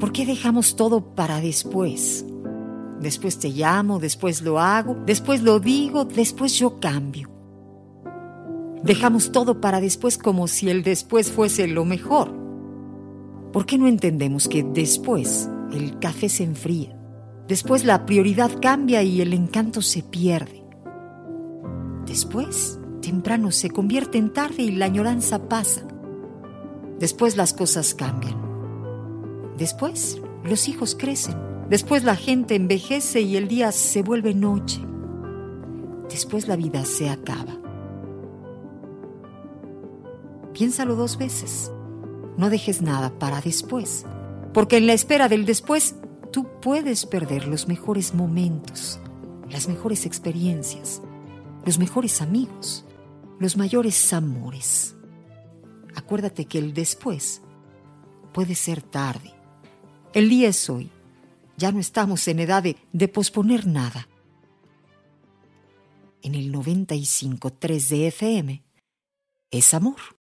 ¿Por qué dejamos todo para después? Después te llamo, después lo hago, después lo digo, después yo cambio. Dejamos todo para después como si el después fuese lo mejor. ¿Por qué no entendemos que después el café se enfría? Después la prioridad cambia y el encanto se pierde. Después, temprano se convierte en tarde y la añoranza pasa. Después las cosas cambian. Después, los hijos crecen. Después la gente envejece y el día se vuelve noche. Después la vida se acaba. Piénsalo dos veces. No dejes nada para después, porque en la espera del después tú puedes perder los mejores momentos, las mejores experiencias, los mejores amigos, los mayores amores. Acuérdate que el después puede ser tarde el día es hoy. Ya no estamos en edad de, posponer nada. En el 95.3 de FM es amor.